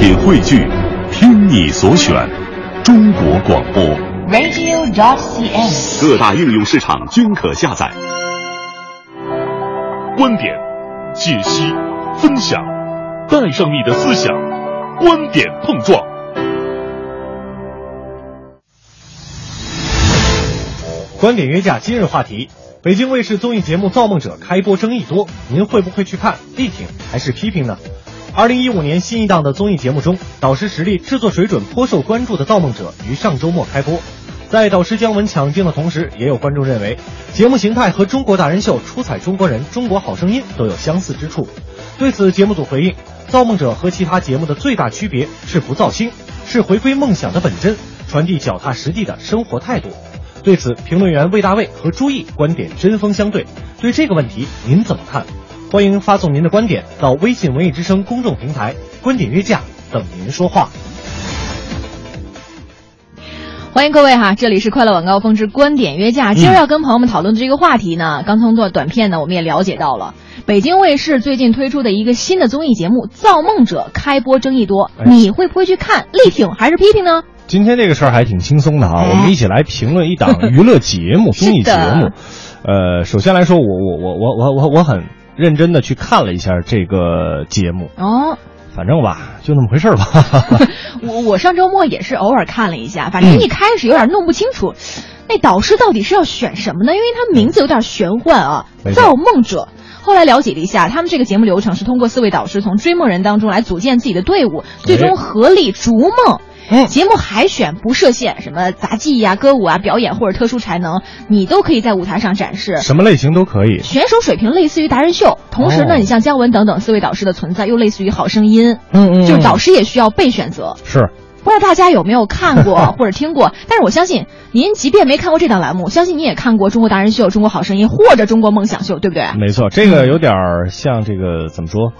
品汇聚，听你所选，中国广播。radio.dot.cn，。各大应用市场均可下载。观点、解析、分享，带上你的思想，观点碰撞。观点约架今日话题：北京卫视综艺节目《造梦者》开播争议多，您会不会去看？力挺还是批评呢？二零一五年新一档的综艺节目中，导师实力、制作水准颇受关注的《造梦者》于上周末开播。在导师姜文抢镜的同时，也有观众认为节目形态和《中国达人秀》《出彩中国人》《中国好声音》都有相似之处。对此，节目组回应：《造梦者》和其他节目的最大区别是不造星，是回归梦想的本真，传递脚踏实地的生活态度。对此，评论员魏大卫和朱毅观点针锋相对。对这个问题，您怎么看？欢迎发送您的观点到微信“文艺之声”公众平台“观点约架”，等您说话。欢迎各位哈，这里是快乐晚高峰之观点约架。今儿要跟朋友们讨论的这个话题呢，刚通过短片呢，我们也了解到了，北京卫视最近推出的一个新的综艺节目《造梦者》开播争议多，哎你会不会去看？力挺还是批评呢？今天这个事儿还挺轻松的啊，哎我们一起来评论一档娱乐节目、综艺节目。呃，首先来说，我我我我我我我很认真的去看了一下这个节目，哦，反正吧，就那么回事儿吧。我我上周末也是偶尔看了一下，反正一开始有点弄不清楚，那导师到底是要选什么呢？因为他名字有点玄幻啊，造梦者。后来了解了一下，他们这个节目流程是通过四位导师从追梦人当中来组建自己的队伍，最终合力逐梦。嗯节目海选不设限，什么杂技呀、歌舞啊、表演或者特殊才能，你都可以在舞台上展示。什么类型都可以。选手水平类似于达人秀，同时呢，哦你像姜文等等四位导师的存在，又类似于好声音。嗯嗯就是导师也需要被选择。是不知道大家有没有看过 或者听过？但是我相信您即便没看过这档栏目，相信你也看过《中国达人秀》《中国好声音》或者《中国梦想秀》，对不对？没错，这个有点儿像这个怎么说？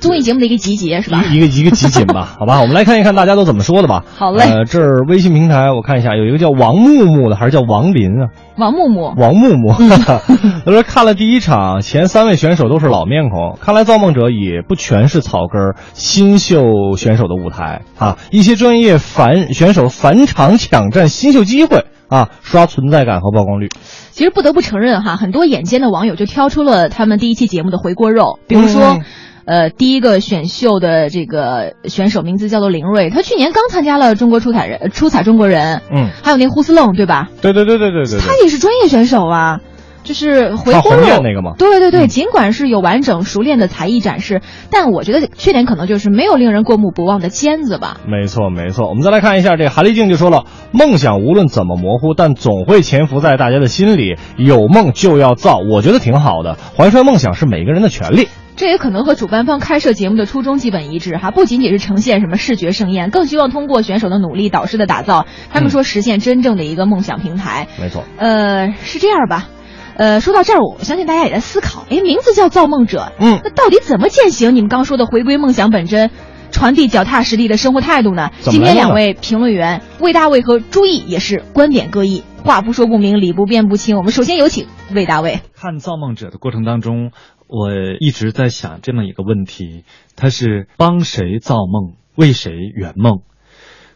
综艺节目的一个集结是吧？一一个一个集锦吧，好吧，我们来看一看大家都怎么说的吧。好嘞呃，这儿微信平台我看一下，有一个叫王木木的，还是叫王林啊？王木木，王木木，嗯 他说看了第一场，前三位选手都是老面孔，看来造梦者也不全是草根儿新秀选手的舞台啊，一些专业反选手返场抢占新秀机会啊，刷存在感和曝光率。其实不得不承认哈，很多眼尖的网友就挑出了他们第一期节目的回锅肉，比如说。嗯呃，第一个选秀的这个选手名字叫做林睿，他去年刚参加了中国出彩人出彩中国人，嗯，还有那呼斯楞，对吧？对对对对对对。他，也是专业选手啊，就是回锅肉那个吗对对对，嗯尽管是有完整熟练的才艺展示，但我觉得缺点可能就是没有令人过目不忘的尖子吧。没错没错。我们再来看一下这个韩丽静就说了，梦想无论怎么模糊，但总会潜伏在大家的心里，有梦就要造，我觉得挺好的。怀揣梦想是每个人的权利。这也可能和主办方开设节目的初衷基本一致哈，不仅仅是呈现什么视觉盛宴，更希望通过选手的努力、导师的打造，他们说实现真正的一个梦想平台。没错。呃，是这样吧？呃，说到这儿，我相信大家也在思考，哎，名字叫造梦者，嗯那到底怎么践行你们刚说的回归梦想本真？传递脚踏实地的生活态度呢？今天两位评论员魏大卫和朱毅也是观点各异，话不说不明，理不辩不清。我们首先有请魏大卫。看《造梦者》的过程当中，我一直在想这么一个问题：他是帮谁造梦，为谁圆梦？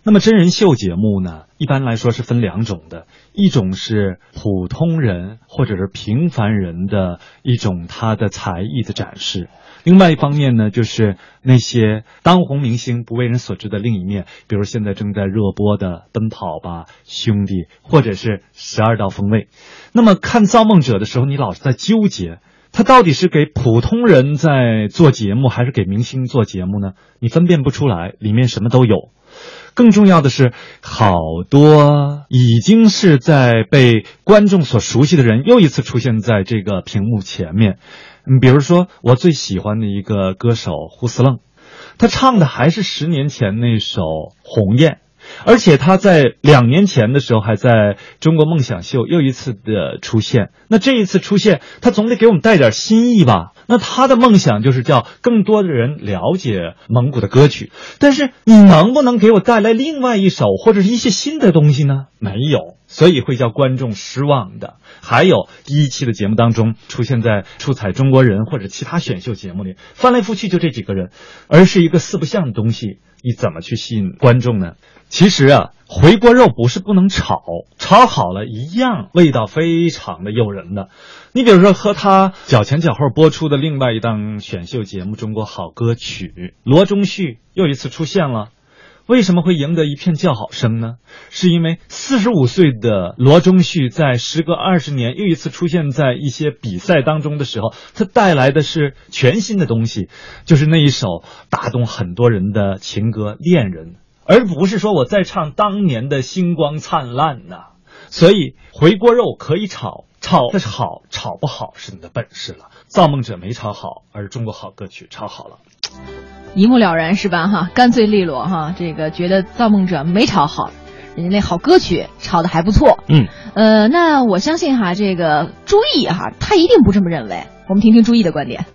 那么真人秀节目呢，一般来说是分两种的，一种是普通人或者是平凡人的一种他的才艺的展示。另外一方面呢，就是那些当红明星不为人所知的另一面，比如现在正在热播的《奔跑吧兄弟》，或者是《十二道锋味》。那么看《造梦者》的时候，你老是在纠结，他到底是给普通人在做节目，还是给明星做节目呢？你分辨不出来，里面什么都有。更重要的是，好多已经是在被观众所熟悉的人，又一次出现在这个屏幕前面。你，比如说我最喜欢的一个歌手胡思愣，他唱的还是十年前那首《鸿雁》。而且他在两年前的时候还在中国梦想秀又一次的出现。那这一次出现，他总得给我们带点新意吧？那他的梦想就是叫更多的人了解蒙古的歌曲。但是你能不能给我带来另外一首或者是一些新的东西呢？没有，所以会叫观众失望的。还有第一期的节目当中出现在出彩中国人或者其他选秀节目里，翻来覆去就这几个人，而是一个四不像的东西。你怎么去吸引观众呢？其实啊，回锅肉不是不能炒，炒好了一样味道非常的诱人的。你比如说和他脚前脚后播出的另外一档选秀节目《中国好歌曲》，罗中旭又一次出现了。为什么会赢得一片叫好声呢？是因为四十五岁的罗中旭在时隔二十年又一次出现在一些比赛当中的时候，他带来的是全新的东西，就是那一首打动很多人的情歌《恋人》，而不是说我在唱当年的星光灿烂呐。所以回锅肉可以炒，炒的好，炒不好是你的本事了。造梦者没炒好，而中国好歌曲炒好了。一目了然是吧？哈，干脆利落哈。这个觉得造梦者没炒好，人家那好歌曲炒的还不错。嗯，呃，那我相信哈，这个朱毅哈，他一定不这么认为。我们听听朱毅的观点。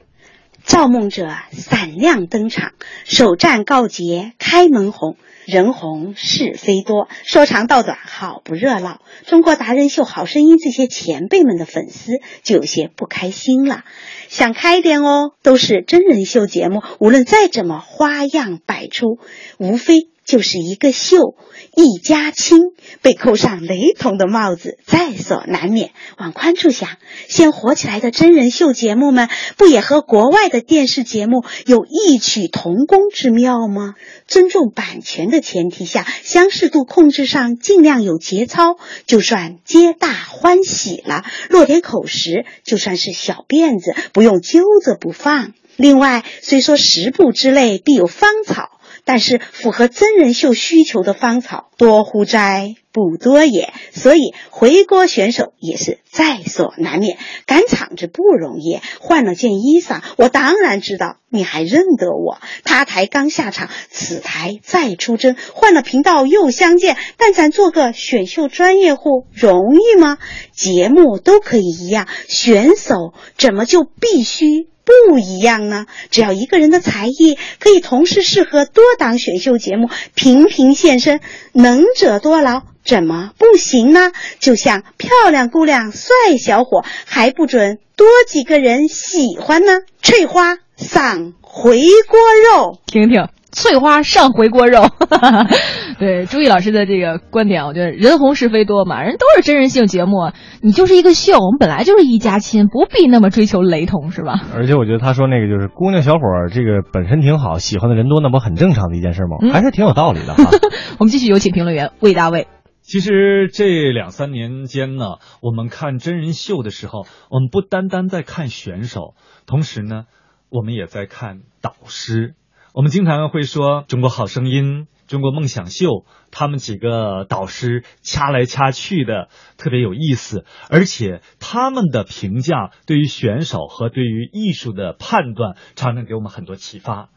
造梦者闪亮登场，首战告捷，开门红。人红是非多，说长道短，好不热闹。中国达人秀、好声音这些前辈们的粉丝就有些不开心了，想开点哦。都是真人秀节目，无论再怎么花样百出，无非。就是一个秀，一家亲被扣上雷同的帽子，在所难免。往宽处想，先火起来的真人秀节目们，不也和国外的电视节目有异曲同工之妙吗？尊重版权的前提下，相似度控制上尽量有节操，就算皆大欢喜了。落点口实，就算是小辫子，不用揪着不放。另外，虽说十步之内必有芳草。但是符合真人秀需求的芳草多乎哉？不多也。所以回锅选手也是在所难免。赶场子不容易，换了件衣裳，我当然知道你还认得我。他台刚下场，此台再出征，换了频道又相见。但咱做个选秀专业户容易吗？节目都可以一样，选手怎么就必须？不一样呢，只要一个人的才艺可以同时适合多档选秀节目，频频现身，能者多劳，怎么不行呢？就像漂亮姑娘、帅小伙，还不准多几个人喜欢呢？翠花上回锅肉，听听。翠花上回锅肉，对朱毅老师的这个观点，我觉得人红是非多嘛，人都是真人性节目，你就是一个秀，我们本来就是一家亲，不必那么追求雷同，是吧？而且我觉得他说那个就是姑娘小伙儿，这个本身挺好，喜欢的人多，那不很正常的一件事吗？还是挺有道理的哈。我们继续有请评论员魏大卫。其实这两三年间呢，我们看真人秀的时候，我们不单单在看选手，同时呢，我们也在看导师。我们经常会说《中国好声音》《中国梦想秀》，他们几个导师掐来掐去的特别有意思，而且他们的评价对于选手和对于艺术的判断，常常给我们很多启发。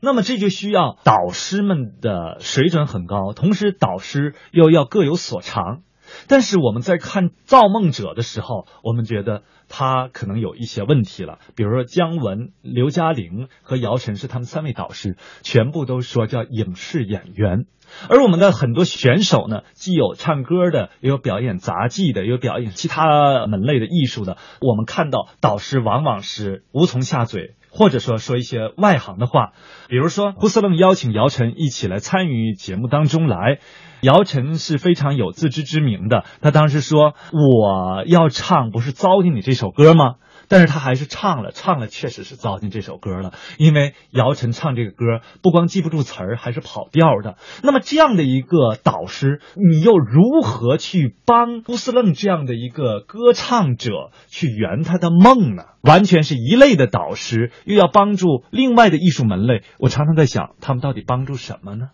那么这就需要导师们的水准很高，同时导师又要各有所长。但是我们在看《造梦者》的时候，我们觉得他可能有一些问题了。比如说姜文、刘嘉玲和姚晨是他们三位导师，全部都说叫影视演员。而我们的很多选手呢，既有唱歌的，也有表演杂技的，也有表演其他门类的艺术的。我们看到导师往往是无从下嘴。或者说说一些外行的话，比如说胡思愣邀请姚晨一起来参与节目当中来，姚晨是非常有自知之明的，他当时说我要唱不是糟践你这首歌吗？但是他还是唱了，唱了确实是糟践这首歌了，因为姚晨唱这个歌不光记不住词儿，还是跑调的。那么这样的一个导师，你又如何去帮乌斯楞这样的一个歌唱者去圆他的梦呢？完全是一类的导师，又要帮助另外的艺术门类。我常常在想，他们到底帮助什么呢？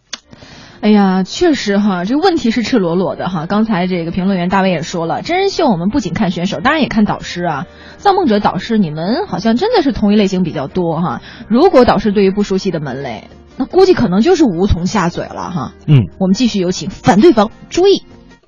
哎呀，确实哈，这个问题是赤裸裸的哈。刚才这个评论员大卫也说了，真人秀我们不仅看选手，当然也看导师啊。造梦者导师，你们好像真的是同一类型比较多哈。如果导师对于不熟悉的门类，那估计可能就是无从下嘴了哈。嗯，我们继续有请反对方注意。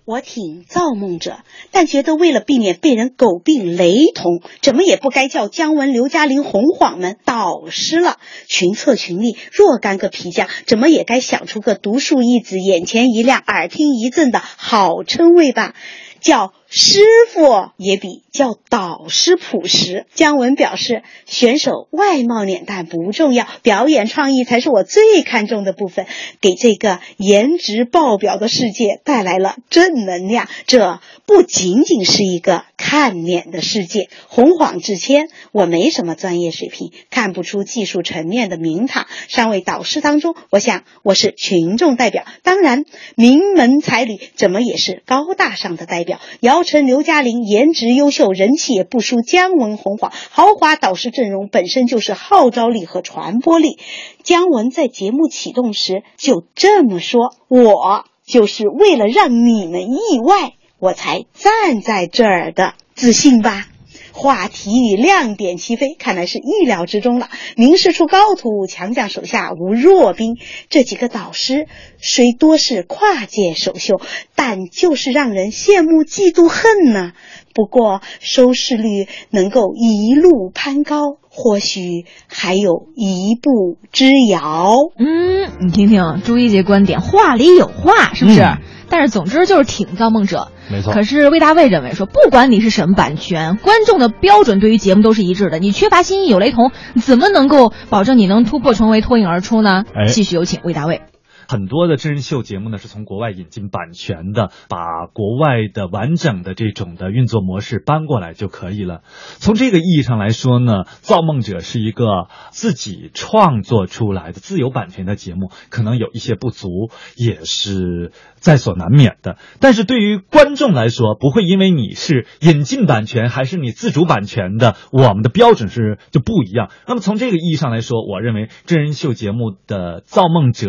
我挺造梦者，但觉得为了避免被人狗病雷同，怎么也不该叫姜文、刘嘉玲、洪晃们导师了。群策群力，若干个皮匠，怎么也该想出个独树一帜、眼前一亮、耳听一震的好称谓吧？叫师傅也比叫导师朴实。姜文表示，选手外貌脸蛋不重要，表演创意才是我最看重的部分，给这个颜值爆表的世界带来了正能量。这不仅仅是一个看脸的世界。洪晃致谦，我没什么专业水平，看不出技术层面的名堂。三位导师当中，我想我是群众代表，当然名门才女怎么也是高大上的代表。姚晨、刘嘉玲颜值优秀，人气也不输姜文、洪晃，豪华导师阵容本身就是号召力和传播力。姜文在节目启动时就这么说：“我就是为了让你们意外，我才站在这儿的，自信吧。”话题与亮点齐飞，看来是意料之中了。明师出高徒，强将手下无弱兵。这几个导师虽多是跨界首秀，但就是让人羡慕嫉妒恨呢。不过收视率能够一路攀高，或许还有一步之遥。嗯，你听听朱一杰观点，话里有话，是不是？但是总之就是挺造梦者。没错。可是魏大卫认为说，不管你是什么版权，观众的标准对于节目都是一致的。你缺乏新意有雷同，怎么能够保证你能突破重围脱颖而出呢？哎继续有请魏大卫。很多的真人秀节目呢是从国外引进版权的，把国外的完整的这种的运作模式搬过来就可以了。从这个意义上来说呢，《造梦者》是一个自己创作出来的自由版权的节目，可能有一些不足，也是在所难免的。但是对于观众来说，不会因为你是引进版权还是你自主版权的，我们的标准是就不一样。那么从这个意义上来说，我认为真人秀节目的《造梦者》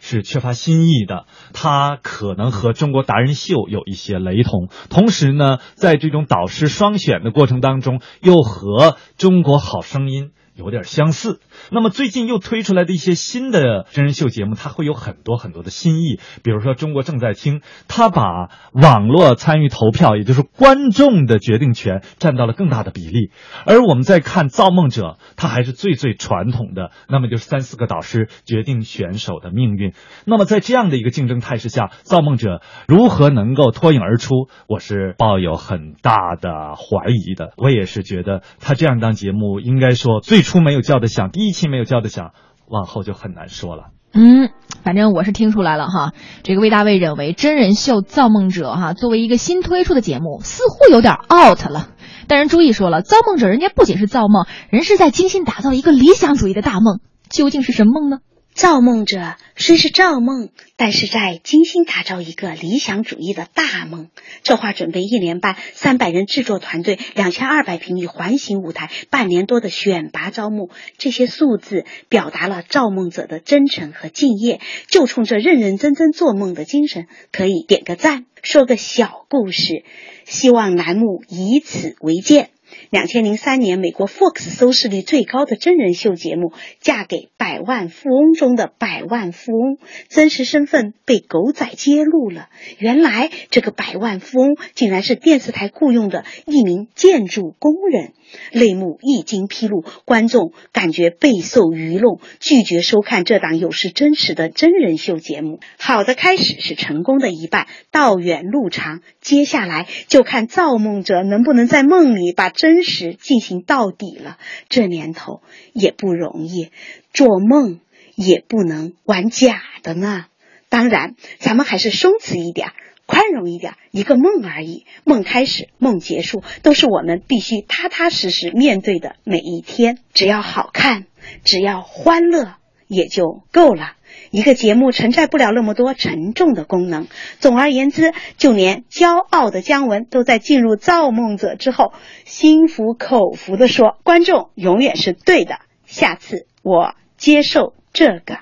是缺乏新意的，它可能和中国达人秀有一些雷同，同时呢，在这种导师双选的过程当中，又和中国好声音。有点相似。那么最近又推出来的一些新的真人秀节目，它会有很多很多的新意。比如说《中国正在听》，它把网络参与投票，也就是观众的决定权占到了更大的比例。而我们在看《造梦者》，它还是最最传统的，那么就是三四个导师决定选手的命运。那么在这样的一个竞争态势下，《造梦者》如何能够脱颖而出，我是抱有很大的怀疑的。我也是觉得他这样一档节目，应该说最出没有叫的响，第一期没有叫的响，往后就很难说了。嗯，反正我是听出来了哈。这个魏大卫认为，真人秀《造梦者》哈作为一个新推出的节目，似乎有点 out 了。但是注意说了，《造梦者》人家不仅是造梦，人是在精心打造一个理想主义的大梦。究竟是什么梦呢？造梦者虽是造梦，但是在精心打造一个理想主义的大梦。策划准备一年半，三百人制作团队，两千二百平米环形舞台，半年多的选拔招募，这些数字表达了造梦者的真诚和敬业。就冲这认认真真做梦的精神，可以点个赞。说个小故事，希望栏目以此为鉴。两千零三年，美国 Fox 收视率最高的真人秀节目《嫁给百万富翁》中的百万富翁真实身份被狗仔揭露了。原来这个百万富翁竟然是电视台雇佣的一名建筑工人。内幕一经披露，观众感觉备受愚弄，拒绝收看这档有失真实的真人秀节目。好的开始是成功的一半，道远路长，接下来就看造梦者能不能在梦里把真实进行到底了。这年头也不容易，做梦也不能玩假的呢。当然，咱们还是松弛一点。宽容一点，一个梦而已，梦开始，梦结束，都是我们必须踏踏实实面对的每一天。只要好看，只要欢乐，也就够了。一个节目承载不了那么多沉重的功能。总而言之，就连骄傲的姜文都在进入造梦者之后，心服口服的说：“观众永远是对的，下次我接受这个。”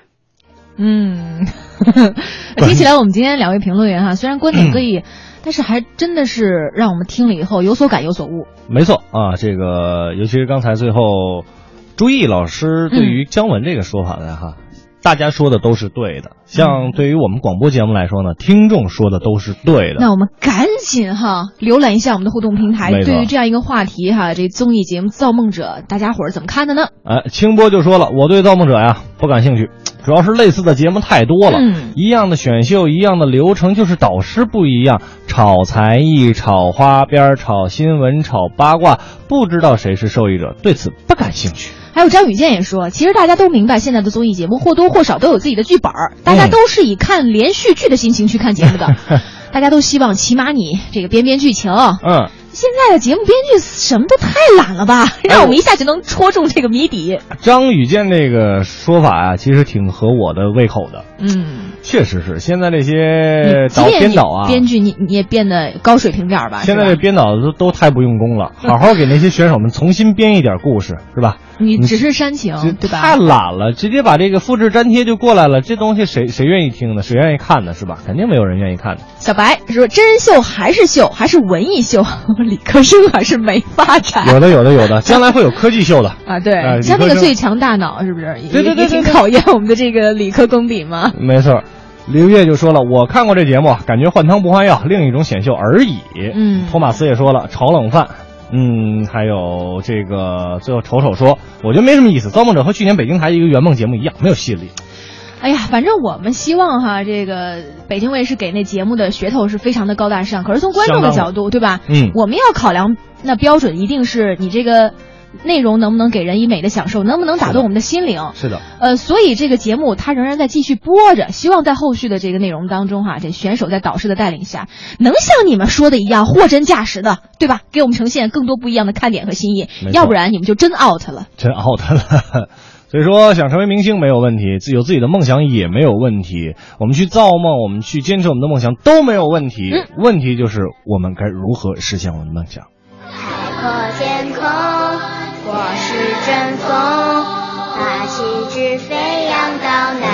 嗯，听起来我们今天两位评论员哈，虽然观点各异，但是还真的是让我们听了以后有所感有所悟。没错啊，这个尤其是刚才最后朱毅老师对于姜文这个说法呢哈，大家说的都是对的。像对于我们广播节目来说呢，听众说的都是对的。那我们赶紧哈浏览一下我们的互动平台，对于这样一个话题哈，这综艺节目《造梦者》，大家伙儿怎么看的呢？哎，清波就说了，我对《造梦者》呀不感兴趣，主要是类似的节目太多了，嗯一样的选秀，一样的流程，就是导师不一样，炒才艺、炒花边、炒新闻、炒八卦，不知道谁是受益者，对此不感兴趣。还有张雨健也说，其实大家都明白，现在的综艺节目或多或少都有自己的剧本儿，大家都是以看连续剧的心情去看节目的，大家都希望起码你这个编编剧情。嗯，现在的节目编剧什么都太懒了吧，让我们一下就能戳中这个谜底。张雨健这个说法啊，其实挺合我的胃口的。嗯，确实是，现在这些导即便你编导啊，编剧你你也变得高水平点儿吧？现在这编导都都太不用功了，好好给那些选手们重新编一点故事，是吧？你只是煽情，对吧？太懒了，直接把这个复制粘贴就过来了，这东西谁谁愿意听呢？谁愿意看呢？是吧？肯定没有人愿意看的。小白说：“真人秀还是秀，还是文艺秀，理科生还是没发展。”有的，有的，有的，将来会有科技秀的。啊，对，呃像那个最强大脑是不是？也对对对也挺考验我们的这个理科功底嘛。没错，刘烨就说了，我看过这节目，感觉换汤不换药，另一种选秀而已。嗯托马斯也说了，炒冷饭。嗯，还有这个，最后瞅瞅说，我觉得没什么意思，《造梦者》和去年北京台一个圆梦节目一样，没有吸引力。哎呀，反正我们希望哈，这个北京卫视给那节目的噱头是非常的高大上。可是从观众的角度，对吧？嗯我们要考量那标准一定是你这个内容能不能给人以美的享受，能不能打动我们的心灵。是的，呃，所以这个节目它仍然在继续播着，希望在后续的这个内容当中哈，这选手在导师的带领下，能像你们说的一样货真价实的，对吧？给我们呈现更多不一样的看点和新意要不然你们就真 out 了。真 out 了。所以说，想成为明星没有问题，自有自己的梦想也没有问题。我们去造梦，我们去坚持我们的梦想都没有问题。嗯问题就是我们该如何实现我们的梦想。海阔天空，我是阵风，把旗帜飞扬到南